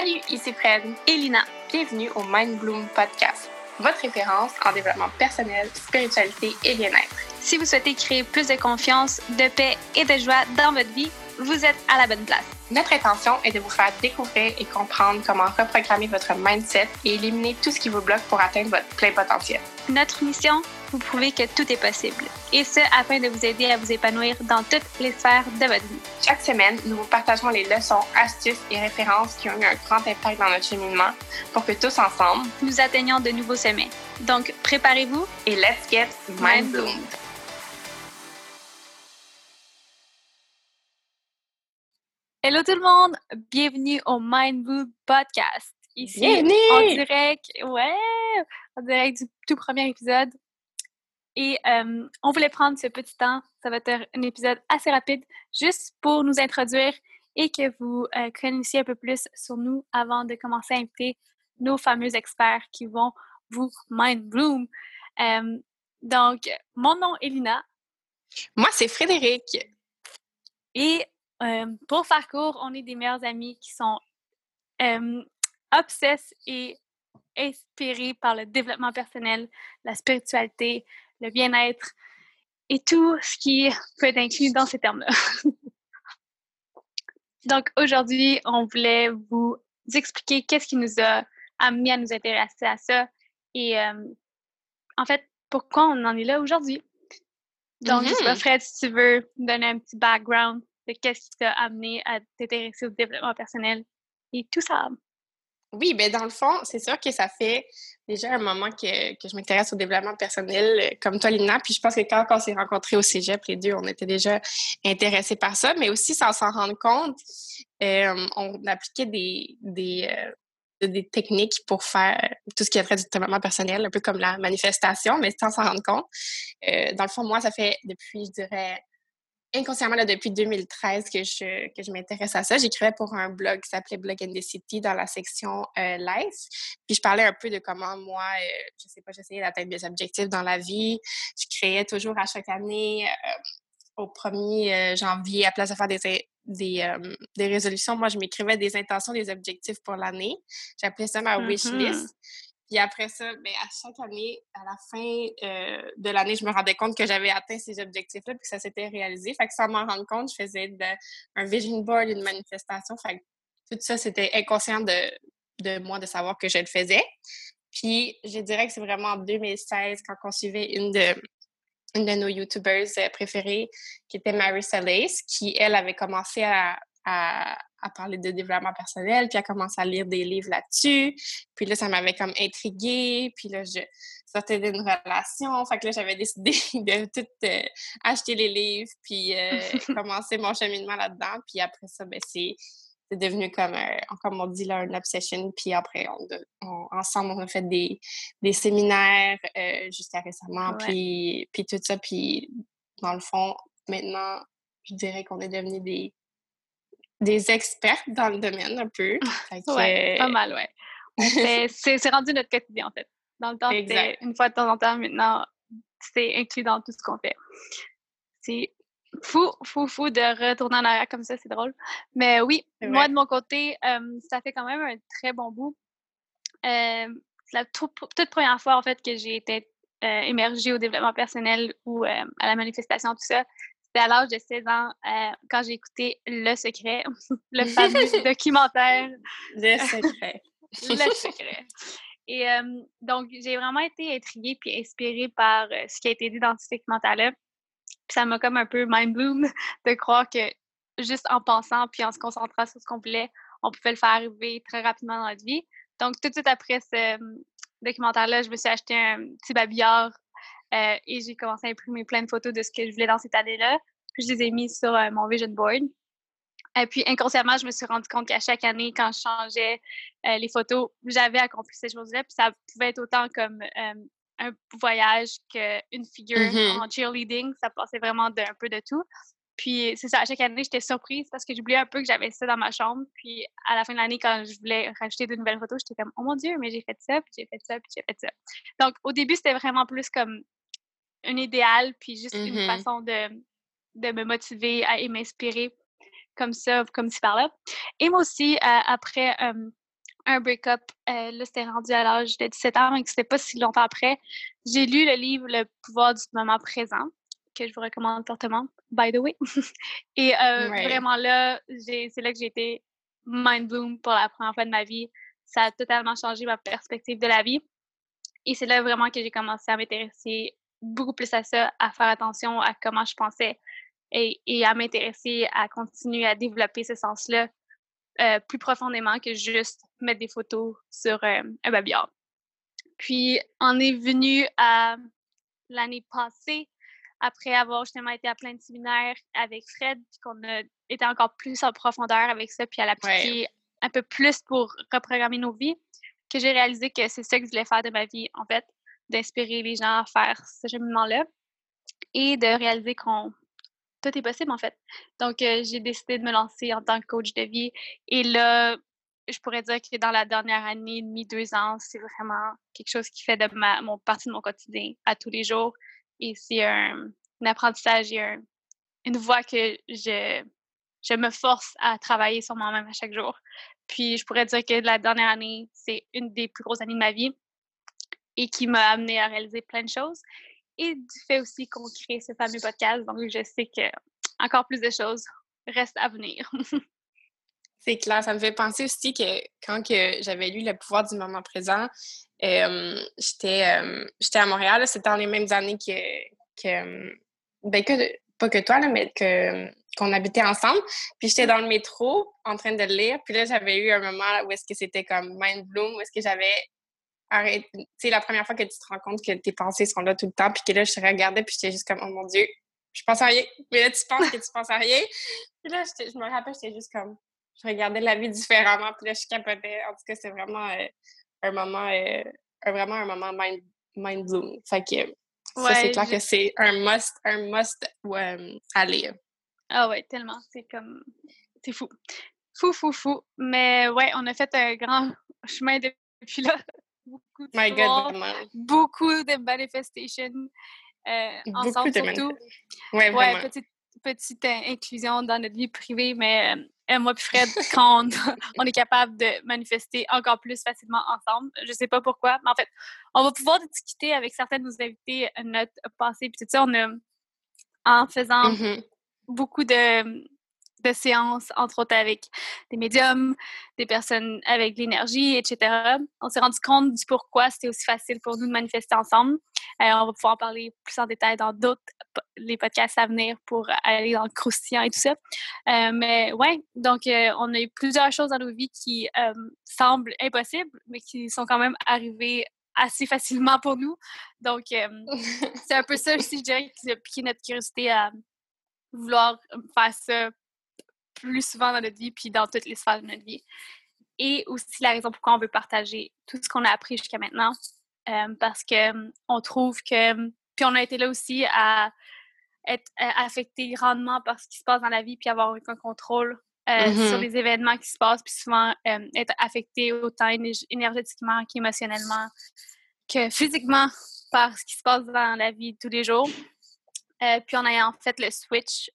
Salut, ici Fred et Lina. Bienvenue au Mind Bloom Podcast, votre référence en développement personnel, spiritualité et bien-être. Si vous souhaitez créer plus de confiance, de paix et de joie dans votre vie, vous êtes à la bonne place. Notre intention est de vous faire découvrir et comprendre comment reprogrammer votre mindset et éliminer tout ce qui vous bloque pour atteindre votre plein potentiel. Notre mission, vous prouver que tout est possible. Et ce, afin de vous aider à vous épanouir dans toutes les sphères de votre vie. Chaque semaine, nous vous partageons les leçons, astuces et références qui ont eu un grand impact dans notre cheminement pour que tous ensemble, nous atteignions de nouveaux sommets. Donc, préparez-vous et let's get mind. Hello tout le monde, bienvenue au Mind Bloom Podcast. Ici, en direct, ouais, en direct du tout premier épisode. Et on voulait prendre ce petit temps, ça va être un épisode assez rapide, juste pour nous introduire et que vous euh, connaissiez un peu plus sur nous avant de commencer à inviter nos fameux experts qui vont vous mind bloom. donc, mon nom est Lina. Moi, c'est Frédéric. Et pour faire court, on est des meilleurs amis qui sont euh, obsesses et inspirés par le développement personnel, la spiritualité, le bien-être et tout ce qui peut être inclus dans ces termes-là. Donc aujourd'hui, on voulait vous expliquer qu'est-ce qui nous a amené à nous intéresser à ça et en fait, pourquoi on en est là aujourd'hui. Donc, je sais pas, mm-hmm. Fred, si tu veux donner un petit background qu'est-ce qui t'a amené à t'intéresser au développement personnel et tout ça. Oui, bien dans le fond, c'est sûr que ça fait déjà un moment que, que je m'intéresse au développement personnel, euh, comme toi, Lina. Puis je pense que quand on s'est rencontrés au cégep, les deux, on était déjà intéressés par ça, mais aussi sans s'en rendre compte, euh, on appliquait des, des, euh, techniques pour faire tout ce qui est trait du développement personnel, un peu comme la manifestation, mais sans s'en rendre compte. dans le fond, moi, ça fait depuis, je dirais, inconsciemment, là, depuis 2013 que je, que je m'intéresse à ça. J'écrivais pour un blog qui s'appelait Blog in the City dans la section euh, Life. Puis je parlais un peu de comment moi, euh, je sais pas, j'essayais d'atteindre mes objectifs dans la vie. Je créais toujours à chaque année, euh, au 1er janvier, à place de faire des, des, des résolutions, moi, je m'écrivais des intentions, des objectifs pour l'année. J'appelais ça ma wish mm-hmm. list. Puis après ça, bien, à chaque année, à la fin euh, de l'année, je me rendais compte que j'avais atteint ces objectifs-là puis que ça s'était réalisé. Fait que sans m'en rendre compte, je faisais un vision board, une manifestation. Fait que tout ça, c'était inconscient de, de moi de savoir que je le faisais. Puis je dirais que c'est vraiment en 2016 quand on suivait une de, une de nos YouTubers euh, préférées, qui était Mary Lace, qui, elle, avait commencé à, parler de développement personnel, puis à commencer à lire des livres là-dessus. Puis là, ça m'avait comme intriguée. Puis là, je sortais d'une relation. Fait que là, j'avais décidé de tout euh, acheter les livres, puis euh, commencer mon cheminement là-dedans. Puis après ça, ben, c'est devenu comme, comme on dit là, une obsession. Puis après, on, ensemble, on a fait des, des séminaires euh, jusqu'à récemment, puis, puis tout ça. Puis dans le fond, maintenant, je dirais qu'on est devenus des, des experts dans le domaine un peu. Oui, pas mal, ouais. c'est rendu notre quotidien, en fait. Dans le temps, c'était une fois de temps en temps. Maintenant, c'est inclus dans tout ce qu'on fait. C'est fou, fou, fou de retourner en arrière comme ça, c'est drôle. Mais oui, moi, de mon côté, ça fait quand même un très bon bout. c'est la toute, première fois, en fait, que j'ai été euh, émergée au développement personnel ou à la manifestation, tout ça. C'était à l'âge de 16 ans euh, quand j'ai écouté Le Secret, le fameux documentaire. Le Secret. le Secret. Et euh, donc, j'ai vraiment été intriguée puis inspirée par euh, ce qui a été dit dans ce documentaire-là. Puis ça m'a comme un peu mind bloom de croire que juste en pensant puis en se concentrant sur ce qu'on voulait, on pouvait le faire arriver très rapidement dans notre vie. Donc, tout de suite après ce documentaire-là, je me suis acheté un petit babillard euh, et j'ai commencé à imprimer plein de photos de ce que je voulais dans cette année-là. Puis je les ai mises sur euh, mon vision board. Et puis inconsciemment, je me suis rendu compte qu'à chaque année, quand je changeais euh, les photos, j'avais accompli ces choses-là. Puis ça pouvait être autant comme un voyage qu'une figure mm-hmm. en cheerleading. Ça passait vraiment d'un peu de tout. Puis c'est ça, à chaque année, j'étais surprise parce que j'oubliais un peu que j'avais ça dans ma chambre. Puis à la fin de l'année, quand je voulais rajouter de nouvelles photos, j'étais comme, oh mon Dieu, mais j'ai fait ça, puis j'ai fait ça, puis j'ai fait ça. Donc au début, c'était vraiment plus comme un idéal, puis juste une mmh façon de, de me motiver à, et m'inspirer comme ça, comme ci par là. Et moi aussi, euh, après un break-up. Euh, là, c'était rendu à l'âge de 17 ans, donc c'était pas si longtemps après. J'ai lu le livre Le pouvoir du moment présent, que je vous recommande fortement, by the way. Et euh, vraiment là, c'est là que j'ai été mind bloom pour la première fois de ma vie. Ça a totalement changé ma perspective de la vie. Et c'est là vraiment que j'ai commencé à m'intéresser beaucoup plus à ça, à faire attention à comment je pensais et, et à m'intéresser à continuer à développer ce sens-là euh, plus profondément que juste mettre des photos sur euh, un babillard. Puis, on est venu à l'année passée, après avoir justement été à plein de séminaires avec Fred, puis qu'on a été encore plus en profondeur avec ça, puis à l'appliquer un peu plus pour reprogrammer nos vies, que j'ai réalisé que c'est ça que je voulais faire de ma vie, en fait, d'inspirer les gens à faire ce cheminement-là et de réaliser qu'on tout est possible en fait. Donc, euh, j'ai décidé de me lancer en tant que coach de vie. Et là, je pourrais dire que dans la dernière année et demie, deux ans, c'est vraiment quelque chose qui fait de ma, mon partie de mon quotidien à tous les jours. Et c'est un, apprentissage et une voie que je, je me force à travailler sur moi-même à chaque jour. Puis, je pourrais dire que la dernière année, c'est une des plus grosses années de ma vie et qui m'a amené à réaliser plein de choses et du fait aussi qu'on crée ce fameux podcast. Donc, je sais que encore plus de choses restent à venir. C'est clair. Ça me fait penser aussi que quand que j'avais lu Le pouvoir du moment présent, j'étais à Montréal. C'était dans les mêmes années que, que, ben que pas que toi, là, mais que qu'on habitait ensemble. Puis j'étais dans le métro en train de lire. Puis là, j'avais eu un moment où est-ce que c'était comme mind bloom, où est-ce que j'avais arrête. Tu sais, la première fois que tu te rends compte que tes pensées sont là tout le temps, puis que là, je te regardais, puis j'étais juste comme, oh mon Dieu, je pense à rien. Mais là, tu penses que tu penses à rien. Puis là, je me rappelle, j'étais juste comme, je regardais la vie différemment, puis là, je capotais. En tout cas, c'est vraiment euh, un moment, euh, vraiment un moment mind, mind bloom. Fait que ça, c'est clair que c'est un must, un must euh, à lire. Ah ouais, tellement. C'est comme, c'est fou. Fou, fou, fou. Mais ouais, on a fait un grand chemin depuis là beaucoup de My God, beaucoup de manifestations euh, ensemble surtout. Ouais, ouais petite, petite euh, inclusion dans notre vie privée, mais euh, moi et Fred, quand on, est capable de manifester encore plus facilement ensemble, je sais pas pourquoi, mais en fait, on va pouvoir discuter avec certains de nos invités notre passé, puis tout ça, on a, en faisant mm-hmm. beaucoup de de séances, entre autres avec des médiums, des personnes avec de l'énergie, etc. On s'est rendu compte du pourquoi c'était aussi facile pour nous de manifester ensemble. Euh, on va pouvoir en parler plus en détail dans d'autres les podcasts à venir pour aller dans le croustillant et tout ça. Euh, mais ouais, donc euh, on a eu plusieurs choses dans nos vies qui semblent impossibles, mais qui sont quand même arrivées assez facilement pour nous. Donc, c'est un peu ça aussi, je qui a piqué notre curiosité à vouloir faire ça plus souvent dans notre vie, puis dans toutes les sphères de notre vie. Et aussi la raison pourquoi on veut partager tout ce qu'on a appris jusqu'à maintenant, euh, parce que hum, on trouve que, hum, puis on a été là aussi à être euh, affecté grandement par ce qui se passe dans la vie, puis avoir aucun contrôle euh, sur mm-hmm. les événements qui se passent, puis souvent être affecté autant énergétiquement qu'émotionnellement que physiquement par ce qui se passe dans la vie tous les jours. puis on a en fait le switch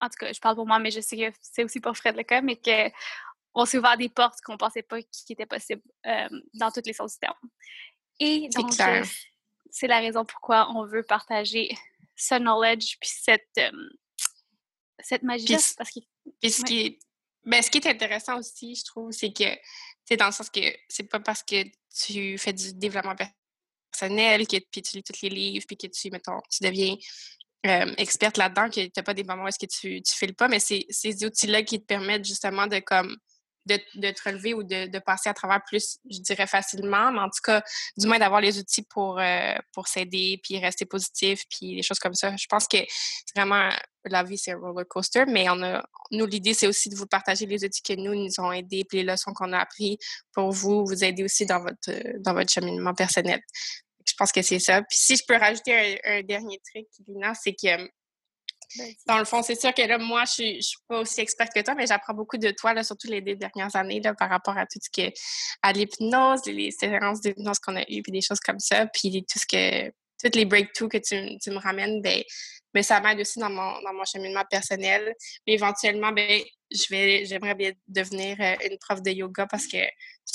en tout cas, je parle pour moi, mais je sais que c'est aussi pour Fred le cas, mais qu'on s'est ouvert des portes qu'on ne pensait pas qui étaient possibles euh, dans toutes les sens du terme. Et donc, c'est la raison pourquoi on veut partager ce knowledge puis cette, euh, cette magie parce que, ce, qui est, ben, ce qui est intéressant aussi, je trouve, c'est que c'est dans le sens que c'est pas parce que tu fais du développement personnel, que puis tu lis tous les livres, puis que tu, mettons, tu deviens euh, experte là-dedans, que tu n'as pas des moments où est-ce que tu ne files pas, mais c'est ces outils-là qui te permettent justement de comme de, te relever ou de, passer à travers plus, je dirais facilement, mais en tout cas, du moins d'avoir les outils pour, euh, pour s'aider, puis rester positif, puis des choses comme ça. Je pense que vraiment, la vie, c'est un roller coaster, mais on a, nous, l'idée, c'est aussi de vous partager les outils que nous nous ont aidés, puis les leçons qu'on a appris pour vous, vous aider aussi dans votre, dans votre cheminement personnel pense que c'est ça. Puis si je peux rajouter un, dernier truc, Lina, c'est que dans le fond, c'est sûr que là, moi, je suis, suis pas aussi experte que toi, mais j'apprends beaucoup de toi, là, surtout les deux dernières années, là, par rapport à tout ce qui est à l'hypnose, les séances d'hypnose qu'on a eues, puis des choses comme ça, puis tout ce que toutes les breakthroughs que tu, tu me ramènes, ben, ben ça m'aide aussi dans mon, dans mon cheminement personnel. Mais éventuellement, ben, je vais, j'aimerais bien devenir euh, une prof de yoga parce que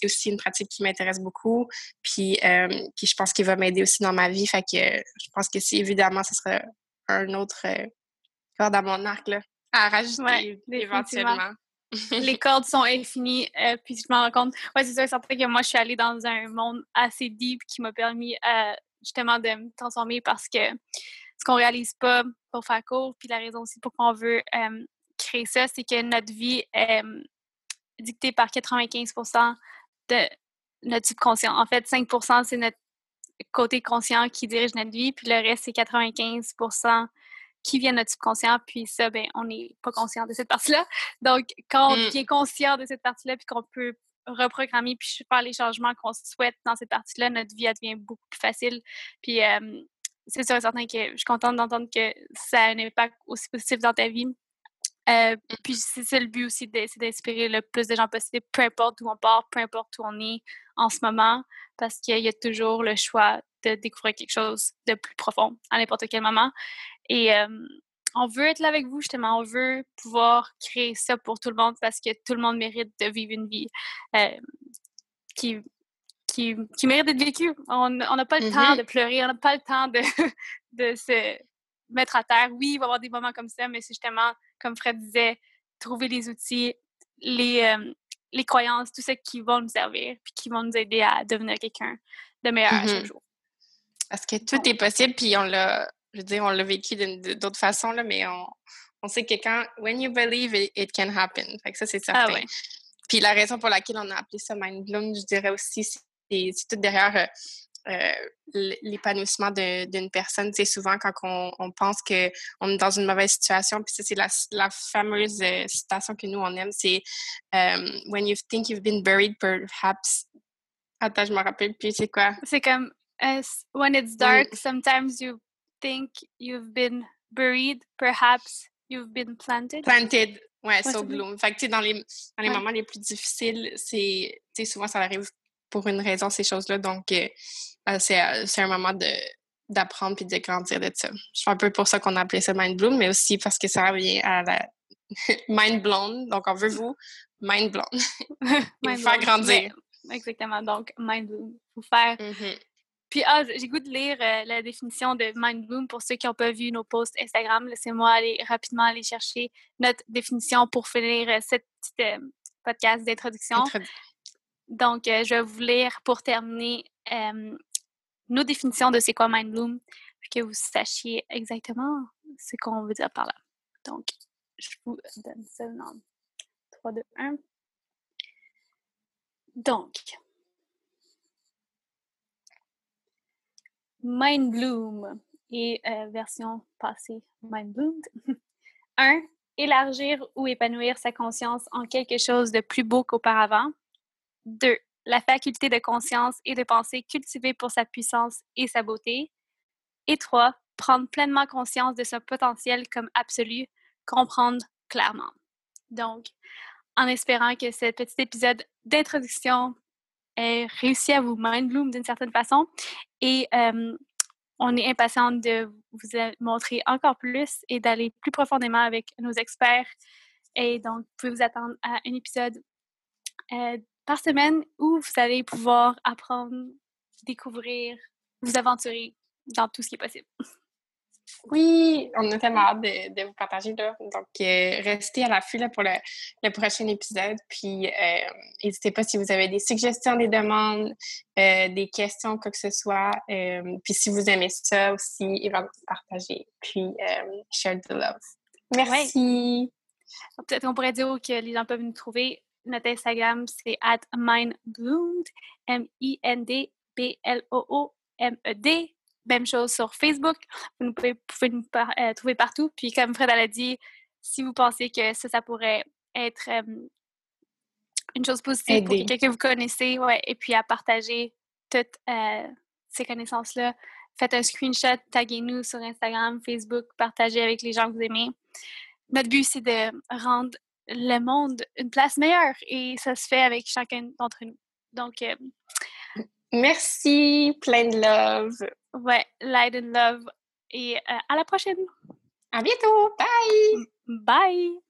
c'est aussi une pratique qui m'intéresse beaucoup. Puis, euh, puis je pense qu'il va m'aider aussi dans ma vie. Fait que je pense que si évidemment, ce sera un autre euh, corde à mon arc là, à rajouter éventuellement. les cordes sont infinies. Euh, puis je me rends compte, ouais, c'est sûr, certain que moi, je suis allée dans un monde assez deep qui m'a permis euh, justement de me transformer parce que ce qu'on réalise pas pour faire court, puis la raison aussi pourquoi on veut euh, créer ça, c'est que notre vie est dictée par 95 de notre subconscient. En fait, 5% c'est notre côté conscient qui dirige notre vie, puis le reste, c'est 95% qui vient de notre subconscient, puis ça, ben, on n'est pas conscient de cette partie-là. Donc, quand on mmh. devient conscient de cette partie-là, puis qu'on peut reprogrammer, puis faire les changements qu'on souhaite dans cette partie-là, notre vie, devient beaucoup plus facile. Puis, c'est sûr et certain que je suis contente d'entendre que ça a un impact aussi positif dans ta vie. Euh, puis c'est le but aussi, c'est d'inspirer le plus de gens possible, peu importe où on part, peu importe où on est en ce moment, parce qu'il y a toujours le choix de découvrir quelque chose de plus profond à n'importe quel moment. Et on veut être là avec vous, justement. On veut pouvoir créer ça pour tout le monde parce que tout le monde mérite de vivre une vie qui, qui, qui, mérite d'être vécue. On n'a pas le temps mmh de pleurer, on n'a pas le temps de, de se mettre à terre. Oui, il va y avoir des moments comme ça, mais c'est justement, comme Fred disait, trouver les outils, les, les croyances, tout ça qui vont nous servir, puis qui vont nous aider à devenir quelqu'un de meilleur à chaque mmh jour. Parce que tout est possible, puis on l'a je veux dire, on l'a vécu d'autres façons, là, mais on, on, sait que quand, when you believe, it, can happen. Fait que ça, c'est ah certain. Puis la raison pour laquelle on a appelé ça Mind Bloom, je dirais aussi, c'est tout derrière euh, euh, l'épanouissement d'une personne. C'est souvent quand on, on pense qu'on est dans une mauvaise situation, puis ça, c'est la, la, fameuse euh, citation que nous, on aime, c'est When you think you've been buried, perhaps... Attends, je me rappelle plus, c'est quoi? C'est comme When it's dark, sometimes you think you've been buried, perhaps you've been planted. Planted, ouais, so bloom. Fait que, dans les, dans les moments les plus difficiles, c'est, souvent, ça arrive pour une raison, ces choses-là. Donc, euh, euh, c'est, euh, c'est un moment de, d'apprendre puis de grandir de ça. C'est un peu pour ça qu'on a appelé ça Mind Bloom, mais aussi parce que ça revient à la Mind Blown. Donc, on veut vous Mind vous faire grandir. exactement. Donc, Mind Bloom. Vous faire mm-hmm. Puis, ah, j'ai goût de lire euh, la définition de Mind Bloom pour ceux qui n'ont pas vu nos posts Instagram. Laissez-moi aller rapidement aller chercher notre définition pour finir euh, cette petite podcast d'introduction. Donc, je vais vous lire pour terminer nos définitions de c'est quoi Mind Bloom, pour que vous sachiez exactement ce qu'on veut dire par là. Donc, je vous donne ça dans 3, 2, 1. Donc, Mind Bloom et euh, version passée Mind Bloomed. 1. Élargir ou épanouir sa conscience en quelque chose de plus beau qu'auparavant. 2. La faculté de conscience et de pensée cultivée pour sa puissance et sa beauté. Et 3. Prendre pleinement conscience de son potentiel comme absolu, comprendre clairement. Donc, en espérant que ce petit épisode d'introduction réussi à vous mind bloom d'une certaine façon. Et on est impatient de vous montrer encore plus et d'aller plus profondément avec nos experts. Et donc, vous pouvez vous attendre à un épisode par semaine où vous allez pouvoir apprendre, découvrir, vous aventurer dans tout ce qui est possible. Oui, on a tellement hâte de, vous partager. Là. Donc, euh, restez à l'affût pour le, prochain épisode. Puis, euh, n'hésitez pas si vous avez des suggestions, des demandes, euh, des questions, quoi que ce soit. puis, si vous aimez ça aussi, partagez. Puis, share the love. Merci. Peut-être qu'on pourrait dire que les gens peuvent nous trouver. Notre Instagram, c'est at mindbloomed, M-I-N-D-B-L-O-O-M-E-D. Même chose sur Facebook. Vous pouvez, nous euh, trouver partout. Puis comme Fred a dit, si vous pensez que ça, ça pourrait être une chose positive pour quelqu'un que vous connaissez, ouais, et puis à partager toutes euh, ces connaissances-là, faites un screenshot, taguez-nous sur Instagram, Facebook, partagez avec les gens que vous aimez. Notre but, c'est de rendre le monde une place meilleure et ça se fait avec chacun d'entre nous. Donc, Merci, plein de love. Ouais, light and love. Et à la prochaine. À bientôt. Bye. Bye.